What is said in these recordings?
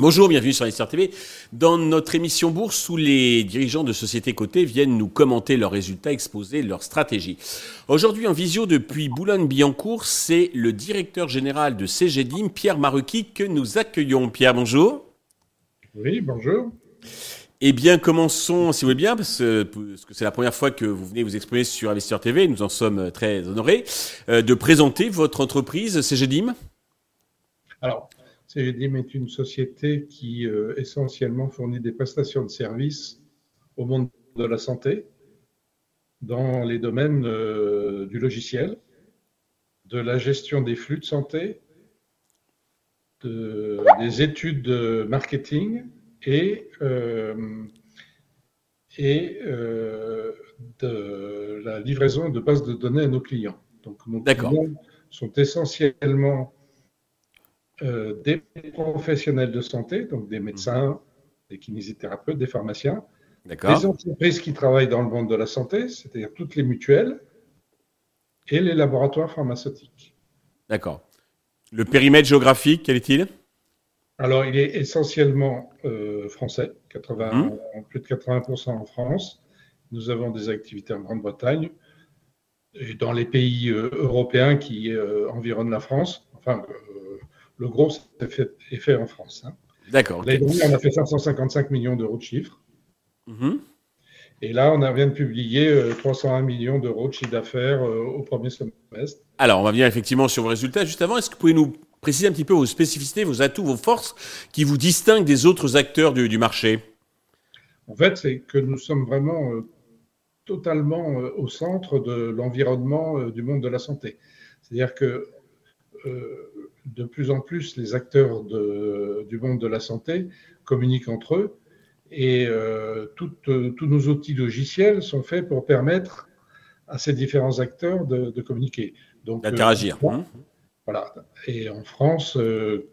Bonjour, bienvenue sur Investir TV. Dans notre émission Bourse, où les dirigeants de sociétés cotées viennent nous commenter leurs résultats, exposer leurs stratégies. Aujourd'hui, en visio depuis Boulogne-Billancourt, c'est le directeur général de CGDIM, Pierre Maruki, que nous accueillons. Pierre, bonjour. Oui, bonjour. Eh bien, commençons, si vous voulez bien, parce que c'est la première fois que vous venez vous exprimer sur Investir TV, nous en sommes très honorés, euh, de présenter votre entreprise CGDIM. Alors, CGDIM est une société qui euh, essentiellement fournit des prestations de services au monde de la santé dans les domaines euh, du logiciel, de la gestion des flux de santé, des études de marketing et, euh, et de la livraison de bases de données à nos clients. Donc nos clients sont essentiellement euh, des professionnels de santé, donc des médecins, des kinésithérapeutes, des pharmaciens, des entreprises qui travaillent dans le monde de la santé, c'est-à-dire toutes les mutuelles, et les laboratoires pharmaceutiques. D'accord. Le périmètre géographique, quel est-il? Alors, il est essentiellement euh, français, 80, mmh. plus de 80% en France. Nous avons des activités en Grande-Bretagne et dans les pays euh, européens qui environnent la France. Enfin, le gros est fait, en France. Hein. D'accord. L'année dernière, on a fait 555 millions d'euros de chiffre. Mm-hmm. Et là, on vient de publier 301 euh, millions d'euros de chiffre d'affaires euh, au premier semestre. Alors, on va venir effectivement sur vos résultats. Juste avant, est-ce que vous pouvez nous préciser un petit peu vos spécificités, vos atouts, vos forces qui vous distinguent des autres acteurs du, marché En fait, c'est que nous sommes vraiment euh, totalement au centre de l'environnement du monde de la santé. C'est-à-dire que de plus en plus, les acteurs du monde de la santé communiquent entre eux et euh, euh, tous nos outils logiciels sont faits pour permettre à ces différents acteurs de, communiquer. D'interagir. Euh, hein. Voilà. Et en France,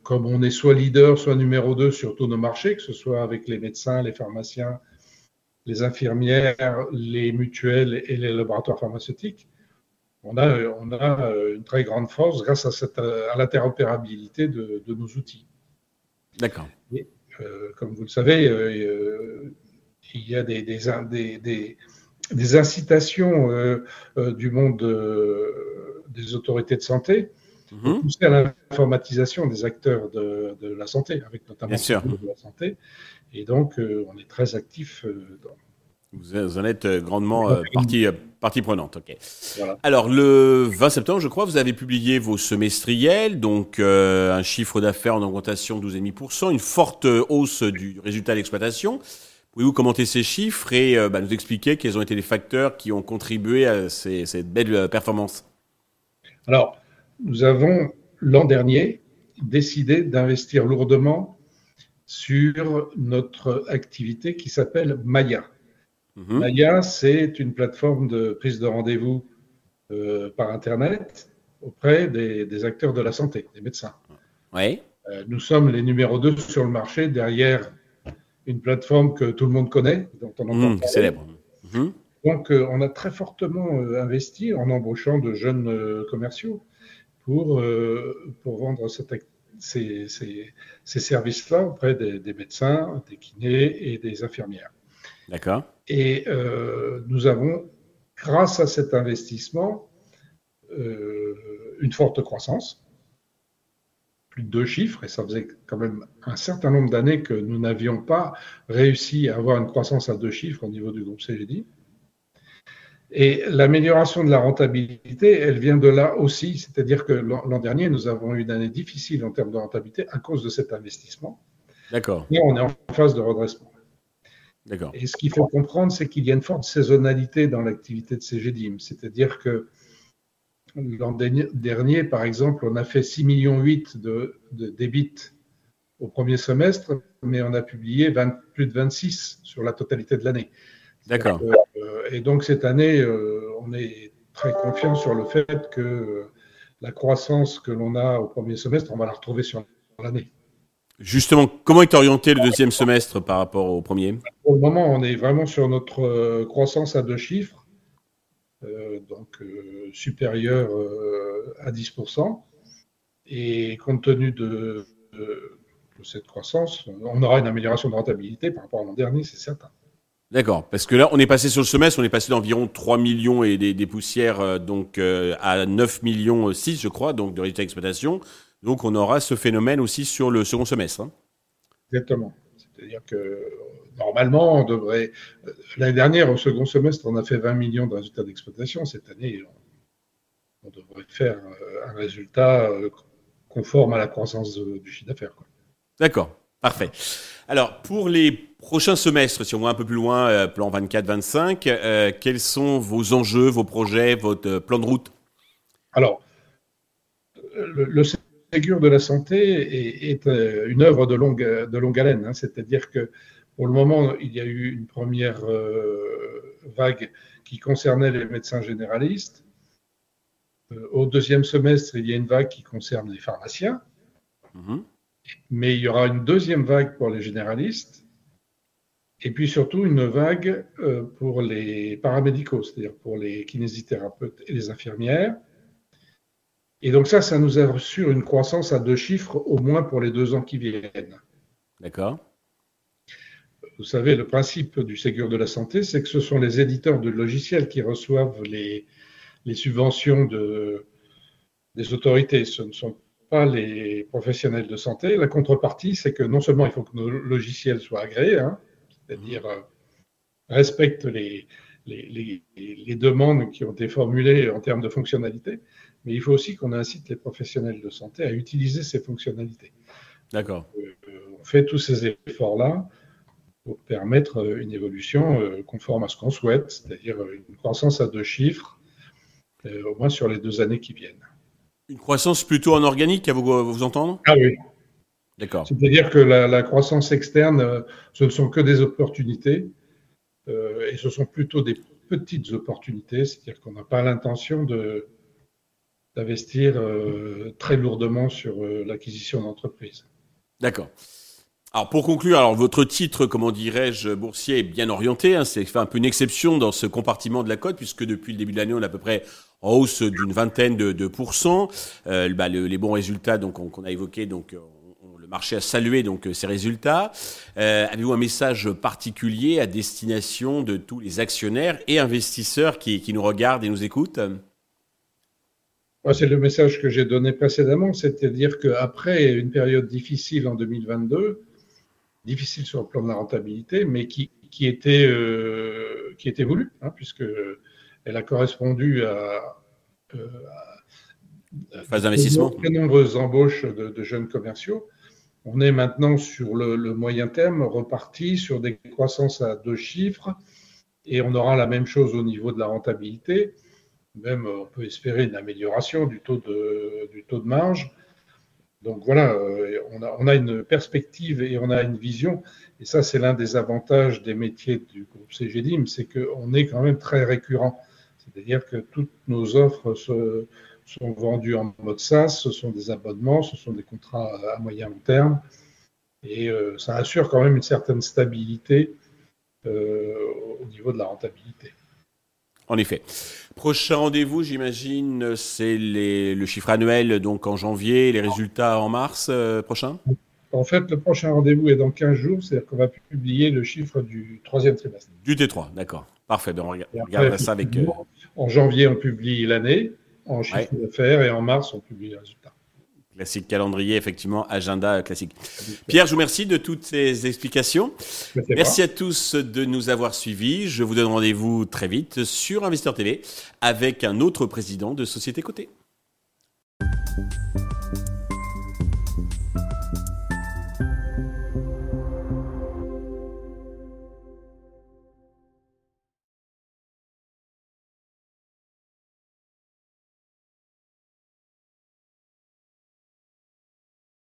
comme on est soit leader, soit numéro 2 sur tous nos marchés, que ce soit avec les médecins, les pharmaciens, les infirmières, les mutuelles et les laboratoires pharmaceutiques, on a, on a une très grande force grâce à, cette, à l'interopérabilité de, nos outils. D'accord. Euh, comme vous le savez, euh, euh, il y a des, des, des, incitations du monde des autorités de santé pousser à l'informatisation des acteurs de, la santé, avec notamment de la santé. Et donc, on est très actif dans, vous en êtes euh, grandement euh, partie, euh, partie prenante. ok. Alors, le 20 septembre, je crois, vous avez publié vos semestriels, donc un chiffre d'affaires en augmentation de 12,5%, une forte hausse du résultat d'exploitation. Pouvez-vous commenter ces chiffres et bah, nous expliquer quels ont été les facteurs qui ont contribué à cette belle performance? Alors, nous avons, l'an dernier, décidé d'investir lourdement sur notre activité qui s'appelle Maya. Mhm. Maya, c'est une plateforme de prise de rendez-vous euh, par Internet auprès des, acteurs de la santé, des médecins. Oui. Euh, nous sommes les numéros 2 sur le marché derrière une plateforme que tout le monde connaît, dont on entend mmh, célèbre. Mhm. Donc, euh, on a très fortement investi en embauchant de jeunes commerciaux pour, pour vendre ces, ces services-là auprès des, des médecins, des kinés et des infirmières. D'accord. Et euh, nous avons, grâce à cet investissement, euh, une forte croissance, plus de deux chiffres, et ça faisait quand même un certain nombre d'années que nous n'avions pas réussi à avoir une croissance à deux chiffres au niveau du groupe CGD. Et l'amélioration de la rentabilité, elle vient de là aussi, c'est-à-dire que l'an dernier, nous avons eu une année difficile en termes de rentabilité à cause de cet investissement. D'accord. Et on est en phase de redressement. Et ce qu'il faut comprendre, c'est qu'il y a une forte saisonnalité dans l'activité de CGDIM. C'est-à-dire que l'an dernier, par exemple, on a fait 6,8 millions de, de débits au premier semestre, mais on a publié plus de 26 sur la totalité de l'année. D'accord. Euh, et donc cette année, euh, on est très confiant sur le fait que la croissance que l'on a au premier semestre, on va la retrouver sur l'année. Justement, comment est orienté le deuxième semestre par rapport au premier? Pour le moment, on est vraiment sur notre euh, croissance à deux chiffres, euh, donc euh, supérieure à 10%. Et compte tenu de, cette croissance, on aura une amélioration de rentabilité par rapport à l'an dernier, c'est certain. D'accord, parce que là, on est passé sur le semestre, on est passé d'environ 3 millions et des, poussières donc à 9 millions 6, je crois, donc de résultats d'exploitation. Donc on aura ce phénomène aussi sur le second semestre. Hein. Exactement. C'est-à-dire que normalement, on devrait. L'année dernière, au second semestre, on a fait 20 millions de résultats d'exploitation. Cette année, on, devrait faire euh, un résultat euh, conforme à la croissance du chiffre d'affaires. D'accord, parfait. Alors, pour les prochains semestres, si on va un peu plus loin, euh, plan 24-25, quels sont vos enjeux, vos projets, votre plan de route? Alors, le, le Ségur de la santé est, euh, une œuvre de longue, de longue haleine. Hein. C'est-à-dire que pour le moment, il y a eu une première euh, vague qui concernait les médecins généralistes. Euh, au deuxième semestre, il y a une vague qui concerne les pharmaciens. Mm-hmm. Mais il y aura une deuxième vague pour les généralistes. Et puis surtout une vague pour les paramédicaux, c'est-à-dire pour les kinésithérapeutes et les infirmières. Et donc ça, ça nous assure une croissance à deux chiffres au moins pour les deux ans qui viennent. D'accord. Vous savez, le principe du Ségur de la santé, c'est que ce sont les éditeurs de logiciels qui reçoivent les, les subventions de, des autorités. Ce ne sont pas les professionnels de santé. La contrepartie, c'est que non seulement il faut que nos logiciels soient agréés, hein, c'est-à-dire euh, respectent les, les, les, demandes qui ont été formulées en termes de fonctionnalité, mais il faut aussi qu'on incite les professionnels de santé à utiliser ces fonctionnalités. D'accord. Euh, on fait tous ces efforts-là pour permettre euh, une évolution euh, conforme à ce qu'on souhaite, c'est-à-dire une croissance à deux chiffres, au moins sur les deux années qui viennent. Une croissance plutôt en organique, à vous, vous entendre? Ah oui. D'accord. C'est-à-dire que la, la, croissance externe, ce ne sont que des opportunités, et ce sont plutôt des petites opportunités, c'est-à-dire qu'on n'a pas l'intention de, d'investir euh, très lourdement sur euh, l'acquisition d'entreprises. D'accord. Alors pour conclure, alors votre titre, comment dirais-je, boursier est bien orienté. Hein, c'est un peu une exception dans ce compartiment de la cote, puisque depuis le début de l'année, on est à peu près en hausse d'une vingtaine de, pourcents. Euh, bah, les bons résultats donc qu'on a évoqués, donc le marché a salué donc ces résultats. Avez-vous un message particulier à destination de tous les actionnaires et investisseurs qui, qui nous regardent et nous écoutent? C'est le message que j'ai donné précédemment, c'est-à-dire qu'après une période difficile en 2022, difficile sur le plan de la rentabilité, mais qui, était, euh, qui était voulue, hein, puisqu'elle a correspondu à, euh, phase d'investissement. De nombreuses embauches de, jeunes commerciaux. On est maintenant sur le, le, moyen terme reparti sur des croissances à deux chiffres et on aura la même chose au niveau de la rentabilité. Même, on peut espérer une amélioration du taux de, du taux de marge. Donc voilà, euh, on a, on a, une perspective et on a une vision. Et ça, c'est l'un des avantages des métiers du groupe CGDIM, c'est qu'on est quand même très récurrent. C'est-à-dire que toutes nos offres se, sont vendues en mode SaaS, ce sont des abonnements, ce sont des contrats à moyen long terme. Et euh, ça assure quand même une certaine stabilité euh, au niveau de la rentabilité. En effet. Prochain rendez-vous, j'imagine, c'est le chiffre annuel donc en janvier, les résultats en mars euh, prochain? En fait, le prochain rendez-vous est dans 15 jours, c'est-à-dire qu'on va publier le chiffre du troisième trimestre. Du T3, d'accord. Parfait, ben, on regarde, ça avec. Euh, en janvier, on publie l'année, en chiffre d'affaires, et en mars, on publie les résultats. Classique calendrier, effectivement, agenda classique. Pierre, je vous remercie de toutes ces explications. Merci à tous de nous avoir suivis. Je vous donne rendez-vous très vite sur Investeur TV avec un autre président de Société Côté.